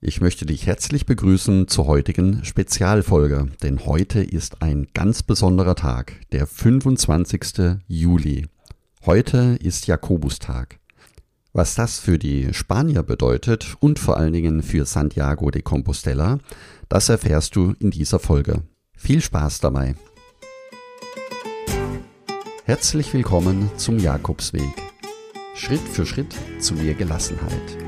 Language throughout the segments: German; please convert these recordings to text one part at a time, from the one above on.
Ich möchte dich herzlich begrüßen zur heutigen Spezialfolge, denn heute ist ein ganz besonderer Tag, der 25. Juli. Heute ist Jakobustag. Was das für die Spanier bedeutet und vor allen Dingen für Santiago de Compostela, das erfährst du in dieser Folge. Viel Spaß dabei. Herzlich willkommen zum Jakobsweg. Schritt für Schritt zu mehr Gelassenheit.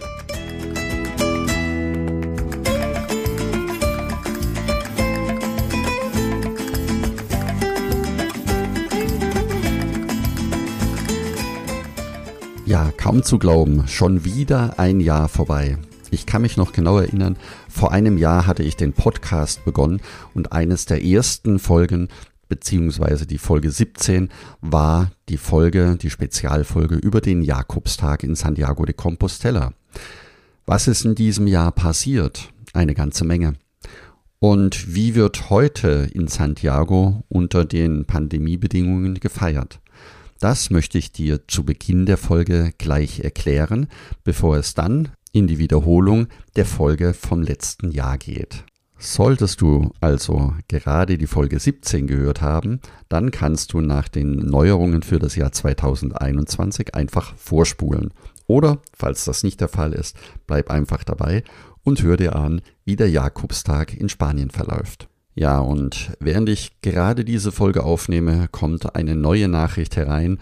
Kaum zu glauben, schon wieder ein Jahr vorbei. Ich kann mich noch genau erinnern, vor einem Jahr hatte ich den Podcast begonnen und eines der ersten Folgen, beziehungsweise die Folge 17, war die Folge, die Spezialfolge über den Jakobstag in Santiago de Compostela. Was ist in diesem Jahr passiert? Eine ganze Menge. Und wie wird heute in Santiago unter den Pandemiebedingungen gefeiert? Das möchte ich dir zu Beginn der Folge gleich erklären, bevor es dann in die Wiederholung der Folge vom letzten Jahr geht. Solltest du also gerade die Folge 17 gehört haben, dann kannst du nach den Neuerungen für das Jahr 2021 einfach vorspulen. Oder, falls das nicht der Fall ist, bleib einfach dabei und hör dir an, wie der Jakobstag in Spanien verläuft. Ja, und während ich gerade diese Folge aufnehme, kommt eine neue Nachricht herein.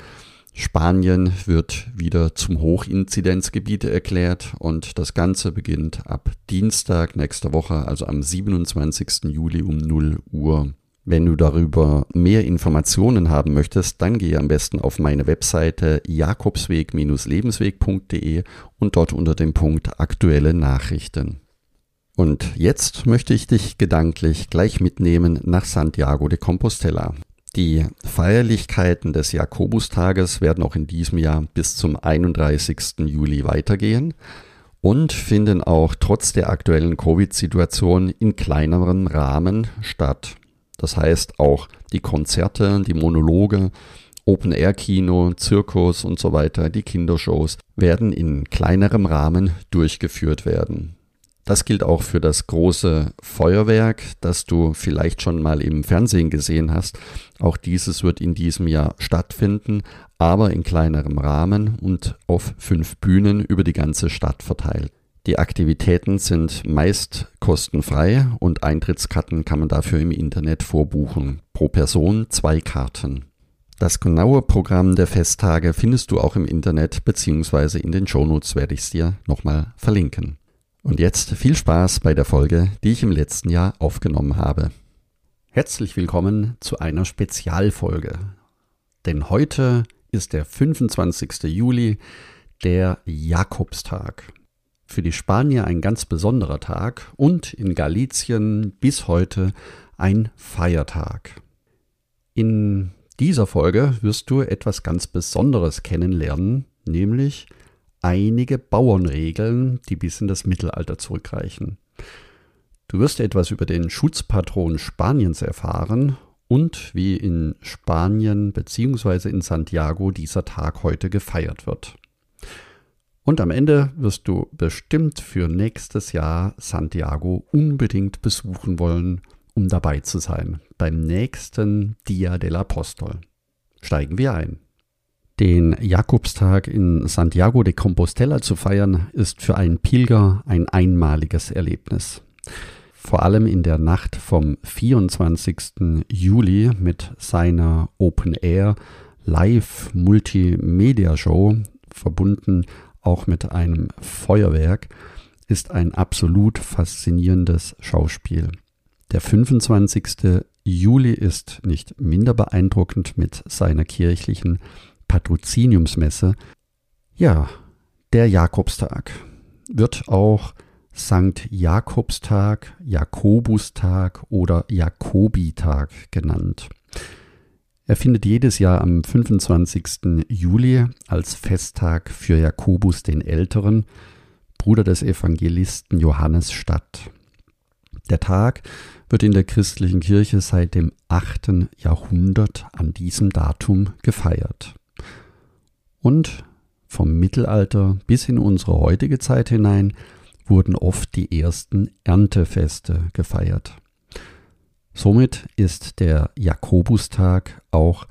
Spanien wird wieder zum Hochinzidenzgebiet erklärt und das Ganze beginnt ab Dienstag nächster Woche, also am 27. Juli um 0 Uhr. Wenn du darüber mehr Informationen haben möchtest, dann gehe am besten auf meine Webseite jakobsweg-lebensweg.de und dort unter dem Punkt aktuelle Nachrichten. Und jetzt möchte ich dich gedanklich gleich mitnehmen nach Santiago de Compostela. Die Feierlichkeiten des Jakobustages werden auch in diesem Jahr bis zum 31. Juli weitergehen und finden auch trotz der aktuellen Covid-Situation in kleinerem Rahmen statt. Das heißt auch die Konzerte, die Monologe, Open-Air-Kino, Zirkus und so weiter, die Kindershows werden in kleinerem Rahmen durchgeführt werden. Das gilt auch für das große Feuerwerk, das du vielleicht schon mal im Fernsehen gesehen hast. Auch dieses wird in diesem Jahr stattfinden, aber in kleinerem Rahmen und auf fünf Bühnen über die ganze Stadt verteilt. Die Aktivitäten sind meist kostenfrei und Eintrittskarten kann man dafür im Internet vorbuchen. Pro Person zwei Karten. Das genaue Programm der Festtage findest du auch im Internet beziehungsweise in den Shownotes werde ich es dir nochmal verlinken. Und jetzt viel Spaß bei der Folge, die ich im letzten Jahr aufgenommen habe. Herzlich willkommen zu einer Spezialfolge. Denn heute ist der 25. Juli, der Jakobstag. Für die Spanier ein ganz besonderer Tag und in Galizien bis heute ein Feiertag. In dieser Folge wirst du etwas ganz Besonderes kennenlernen, nämlich einige Bauernregeln, die bis in das Mittelalter zurückreichen. Du wirst etwas über den Schutzpatron Spaniens erfahren und wie in Spanien bzw. in Santiago dieser Tag heute gefeiert wird. Und am Ende wirst du bestimmt für nächstes Jahr Santiago unbedingt besuchen wollen, um dabei zu sein beim nächsten Dia del Apostol. Steigen wir ein. Den Jakobstag in Santiago de Compostela zu feiern, ist für einen Pilger ein einmaliges Erlebnis. Vor allem in der Nacht vom 24. Juli mit seiner Open Air Live Multimedia Show, verbunden auch mit einem Feuerwerk, ist ein absolut faszinierendes Schauspiel. Der 25. Juli ist nicht minder beeindruckend mit seiner kirchlichen Patroziniumsmesse. Ja, der Jakobstag wird auch Sankt Jakobstag, Jakobustag oder Jakobitag genannt. Er findet jedes Jahr am 25. Juli als Festtag für Jakobus den Älteren Bruder des Evangelisten Johannes statt. Der Tag wird in der christlichen Kirche seit dem 8. Jahrhundert an diesem Datum gefeiert. Und vom Mittelalter bis in unsere heutige Zeit hinein wurden oft die ersten Erntefeste gefeiert. Somit ist der Jakobustag auch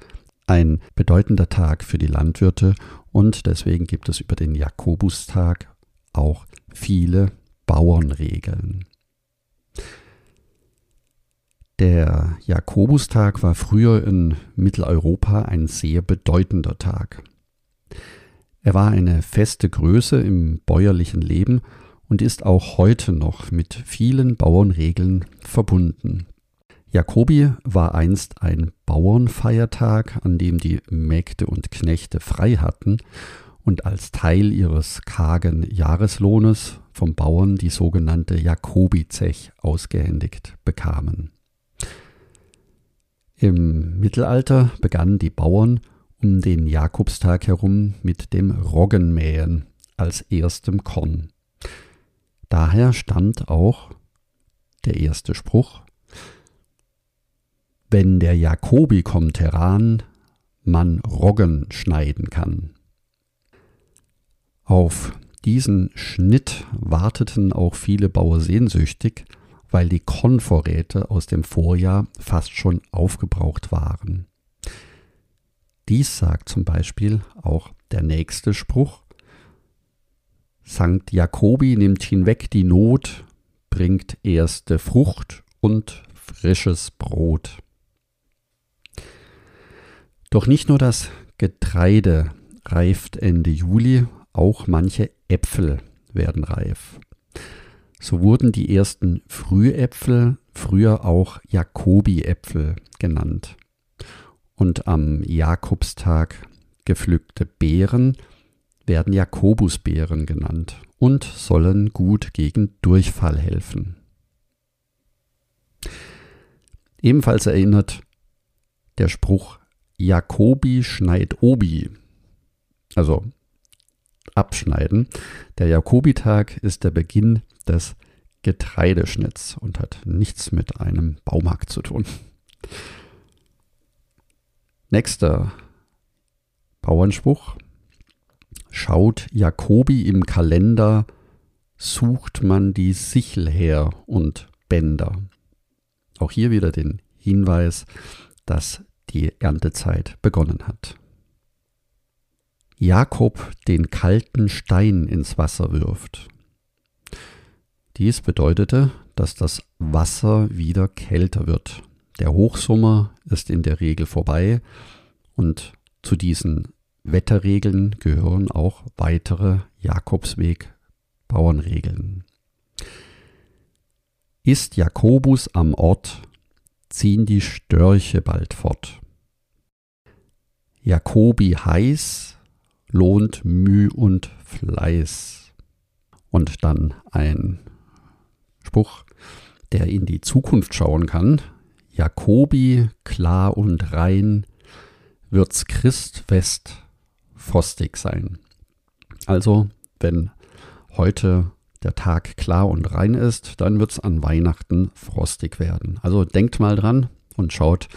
ein bedeutender Tag für die Landwirte und deswegen gibt es über den Jakobustag auch viele Bauernregeln. Der Jakobustag war früher in Mitteleuropa ein sehr bedeutender Tag. Er war eine feste Größe im bäuerlichen Leben und ist auch heute noch mit vielen Bauernregeln verbunden. Jakobi war einst ein Bauernfeiertag, an dem die Mägde und Knechte frei hatten und als Teil ihres kargen Jahreslohnes vom Bauern die sogenannte Jakobizech ausgehändigt bekamen. Im Mittelalter begannen die Bauern um den Jakobstag herum mit dem Roggenmähen als erstem Korn. Daher stammt auch der erste Spruch Wenn der Jakobi kommt heran, man Roggen schneiden kann. Auf diesen Schnitt warteten auch viele Bauer sehnsüchtig, weil die Kornvorräte aus dem Vorjahr fast schon aufgebraucht waren. Dies sagt zum Beispiel auch der nächste Spruch. Sankt Jakobi nimmt hinweg die Not, bringt erste Frucht und frisches Brot. Doch nicht nur das Getreide reift Ende Juli, auch manche Äpfel werden reif. So wurden die ersten Frühäpfel früher auch Jakobi-Äpfel genannt. Und am Jakobstag gepflückte Beeren werden Jakobusbeeren genannt und sollen gut gegen Durchfall helfen. Ebenfalls erinnert der Spruch Jakobi schneit Obi, also abschneiden. Der Jakobitag ist der Beginn des Getreideschnitts und hat nichts mit einem Baumarkt zu tun. Nächster Bauernspruch. Schaut Jakobi im Kalender, sucht man die Sichel her und Bänder. Auch hier wieder den Hinweis, dass die Erntezeit begonnen hat. Jakob den kalten Stein ins Wasser wirft. Dies bedeutete, dass das Wasser wieder kälter wird. Der Hochsommer ist in der Regel vorbei und zu diesen Wetterregeln gehören auch weitere Jakobsweg-Bauernregeln. Ist Jakobus am Ort, ziehen die Störche bald fort. Jakobi heiß, lohnt Müh und Fleiß. Und dann ein Spruch, der in die Zukunft schauen kann. Jakobi, klar und rein, wird's Christfest frostig sein. Also, wenn heute der Tag klar und rein ist, dann wird's an Weihnachten frostig werden. Also denkt mal dran und schaut,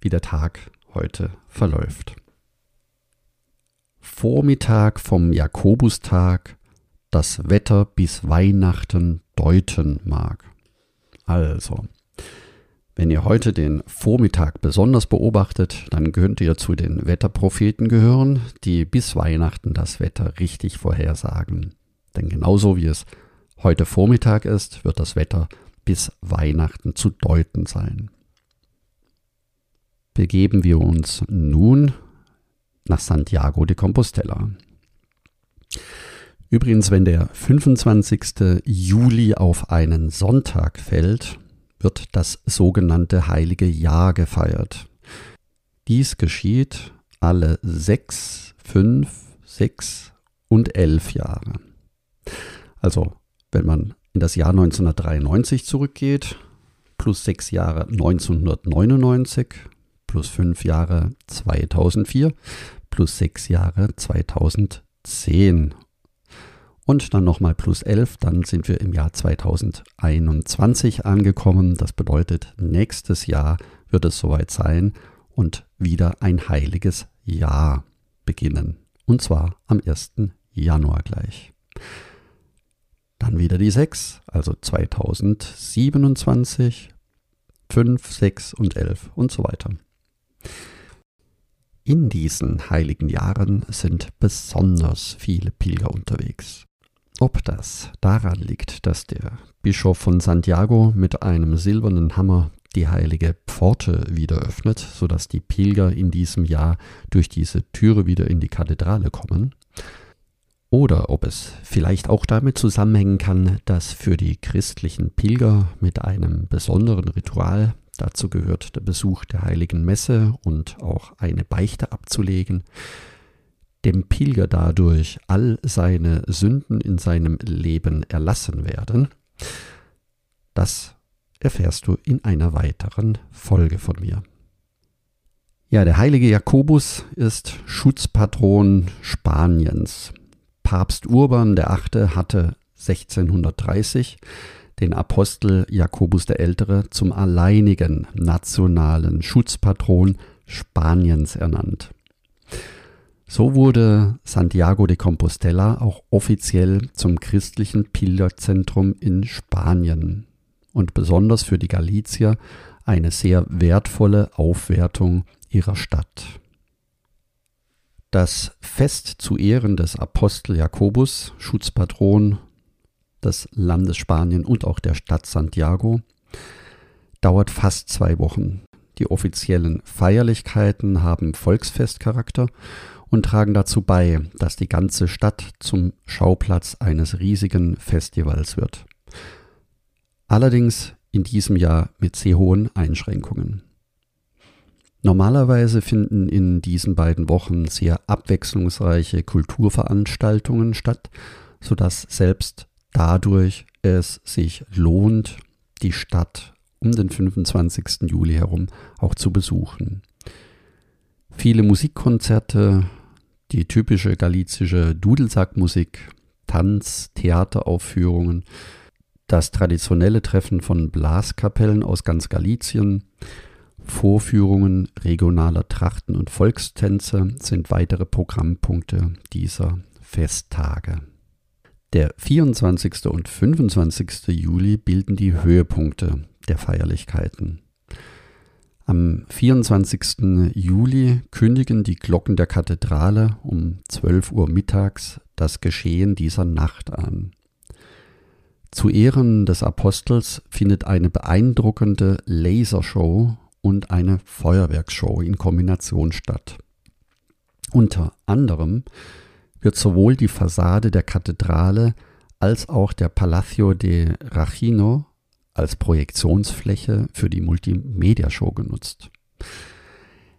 wie der Tag heute verläuft. Vormittag vom Jakobustag das Wetter bis Weihnachten deuten mag. Also, wenn ihr heute den Vormittag besonders beobachtet, dann könnt ihr zu den Wetterpropheten gehören, die bis Weihnachten das Wetter richtig vorhersagen. Denn genauso wie es heute Vormittag ist, wird das Wetter bis Weihnachten zu deuten sein. Begeben wir uns nun nach Santiago de Compostela. Übrigens, wenn der 25. Juli auf einen Sonntag fällt, wird das sogenannte Heilige Jahr gefeiert. Dies geschieht alle sechs, fünf, sechs und elf Jahre. Also, wenn man in das Jahr 1993 zurückgeht, plus sechs Jahre 1999, plus fünf Jahre 2004, plus sechs Jahre 2010 Und dann nochmal plus 11, dann sind wir im Jahr 2021 angekommen. Das bedeutet, nächstes Jahr wird es soweit sein und wieder ein heiliges Jahr beginnen. Und zwar am 1. Januar gleich. Dann wieder die 6, also 2027, 5, 6 und 11 und so weiter. In diesen heiligen Jahren sind besonders viele Pilger unterwegs. Ob das daran liegt, dass der Bischof von Santiago mit einem silbernen Hammer die heilige Pforte wieder öffnet, sodass die Pilger in diesem Jahr durch diese Türe wieder in die Kathedrale kommen, oder ob es vielleicht auch damit zusammenhängen kann, dass für die christlichen Pilger mit einem besonderen Ritual, dazu gehört der Besuch der heiligen Messe und auch eine Beichte abzulegen, dem Pilger dadurch all seine Sünden in seinem Leben erlassen werden, das erfährst du in einer weiteren Folge von mir. Ja, der heilige Jakobus ist Schutzpatron Spaniens. Papst Urban VIII. hatte 1630 den Apostel Jakobus der Ältere zum alleinigen nationalen Schutzpatron Spaniens ernannt. So wurde Santiago de Compostela auch offiziell zum christlichen Pilgerzentrum in Spanien und besonders für die Galizier eine sehr wertvolle Aufwertung ihrer Stadt. Das Fest zu Ehren des Apostel Jakobus, Schutzpatron des Landes Spanien und auch der Stadt Santiago, dauert fast zwei Wochen. Die offiziellen Feierlichkeiten haben Volksfestcharakter und tragen dazu bei, dass die ganze Stadt zum Schauplatz eines riesigen Festivals wird. Allerdings in diesem Jahr mit sehr hohen Einschränkungen. Normalerweise finden in diesen beiden Wochen sehr abwechslungsreiche Kulturveranstaltungen statt, sodass selbst dadurch es sich lohnt, die Stadt um den 25. Juli herum auch zu besuchen. Viele Musikkonzerte, die typische galizische Dudelsackmusik, Tanz, Theateraufführungen, das traditionelle Treffen von Blaskapellen aus ganz Galizien, Vorführungen regionaler Trachten und Volkstänze sind weitere Programmpunkte dieser Festtage. Der 24. und 25. Juli bilden die Höhepunkte der Feierlichkeiten. Am 24. Juli kündigen die Glocken der Kathedrale um 12 Uhr mittags das Geschehen dieser Nacht an. Zu Ehren des Apostels findet eine beeindruckende Lasershow und eine Feuerwerksshow in Kombination statt. Unter anderem wird sowohl die Fassade der Kathedrale als auch der Palacio de Rachino als Projektionsfläche für die Multimedia-Show genutzt.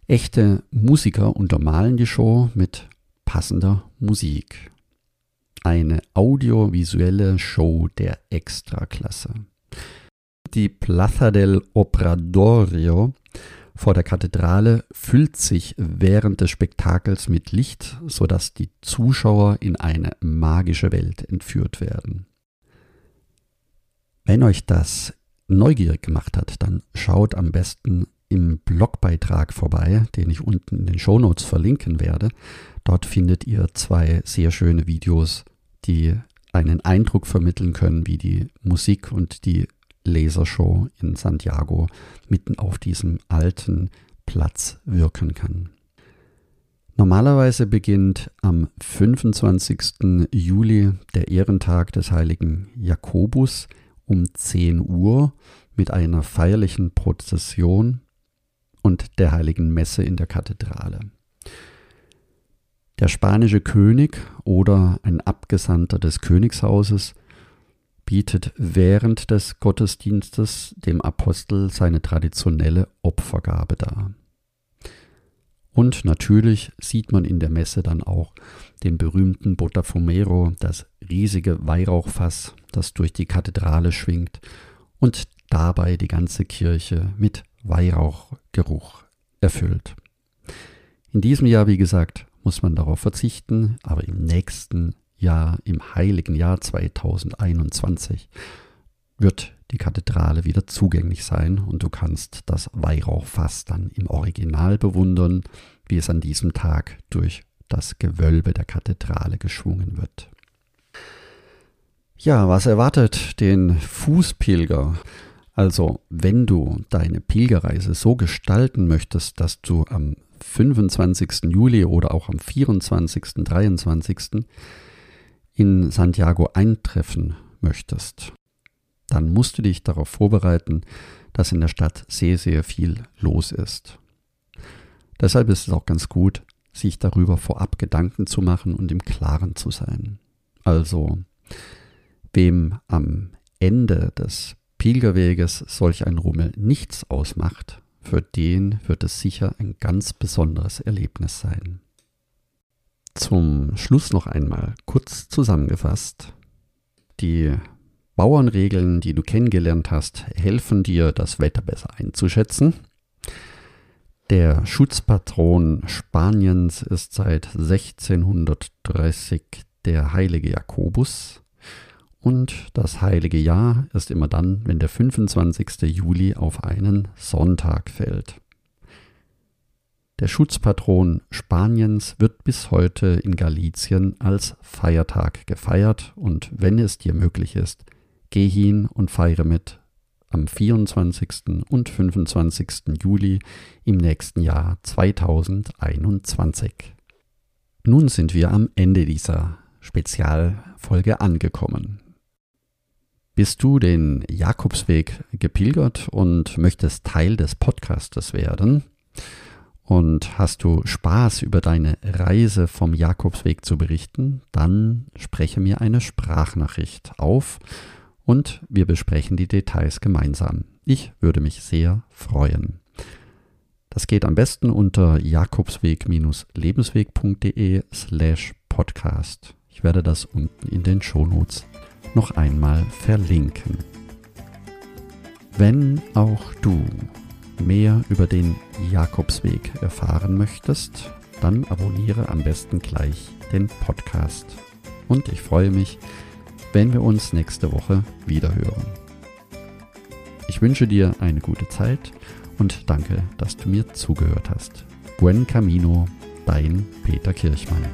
Echte Musiker untermalen die Show mit passender Musik. Eine audiovisuelle Show der Extraklasse. Die Plaza del Obradorio vor der Kathedrale füllt sich während des Spektakels mit Licht, sodass die Zuschauer in eine magische Welt entführt werden. Wenn euch das neugierig gemacht hat, dann schaut am besten im Blogbeitrag vorbei, den ich unten in den Shownotes verlinken werde. Dort findet ihr zwei sehr schöne Videos, die einen Eindruck vermitteln können, wie die Musik und die Lasershow in Santiago mitten auf diesem alten Platz wirken kann. Normalerweise beginnt am 25. Juli der Ehrentag des heiligen Jakobus um 10 Uhr mit einer feierlichen Prozession und der heiligen Messe in der Kathedrale. Der spanische König oder ein Abgesandter des Königshauses bietet während des Gottesdienstes dem Apostel seine traditionelle Opfergabe dar. Und natürlich sieht man in der Messe dann auch den berühmten Botafumero, das riesige Weihrauchfass, das durch die Kathedrale schwingt und dabei die ganze Kirche mit Weihrauchgeruch erfüllt. In diesem Jahr, wie gesagt, muss man darauf verzichten, aber im nächsten Jahr, im heiligen Jahr 2021, wird die Kathedrale wieder zugänglich sein und du kannst das Weihrauchfass dann im Original bewundern, wie es an diesem Tag durch das Gewölbe der Kathedrale geschwungen wird. Ja, was erwartet den Fußpilger? Also, wenn du deine Pilgerreise so gestalten möchtest, dass du am 25. Juli oder auch am 24., 23. in Santiago eintreffen möchtest, dann musst du dich darauf vorbereiten, dass in der Stadt sehr, sehr viel los ist. Deshalb ist es auch ganz gut, sich darüber vorab Gedanken zu machen und im Klaren zu sein. Also, wem am Ende des Pilgerweges solch ein Rummel nichts ausmacht, für den wird es sicher ein ganz besonderes Erlebnis sein. Zum Schluss noch einmal kurz zusammengefasst. Die Bauernregeln, die du kennengelernt hast, helfen dir, das Wetter besser einzuschätzen. Der Schutzpatron Spaniens ist seit 1630 der heilige Jakobus und das heilige Jahr ist immer dann, wenn der 25. Juli auf einen Sonntag fällt. Der Schutzpatron Spaniens wird bis heute in Galizien als Feiertag gefeiert und wenn es dir möglich ist, geh hin und feiere mit am 24. und 25. Juli im nächsten Jahr 2021. Nun sind wir am Ende dieser Spezialfolge angekommen. Bist du den Jakobsweg gepilgert und möchtest Teil des Podcastes werden? Und hast du Spaß über deine Reise vom Jakobsweg zu berichten? Dann spreche mir eine Sprachnachricht auf und wir besprechen die Details gemeinsam. Ich würde mich sehr freuen. Das geht am besten unter jakobsweg-lebensweg.de slash podcast. Ich werde das unten in den Shownotes noch einmal verlinken. Wenn auch du mehr über den Jakobsweg erfahren möchtest, dann abonniere am besten gleich den Podcast. Und ich freue mich, wenn wir uns nächste Woche wieder hören. Ich wünsche dir eine gute Zeit und danke, dass du mir zugehört hast. Buen Camino, dein Peter Kirchmann.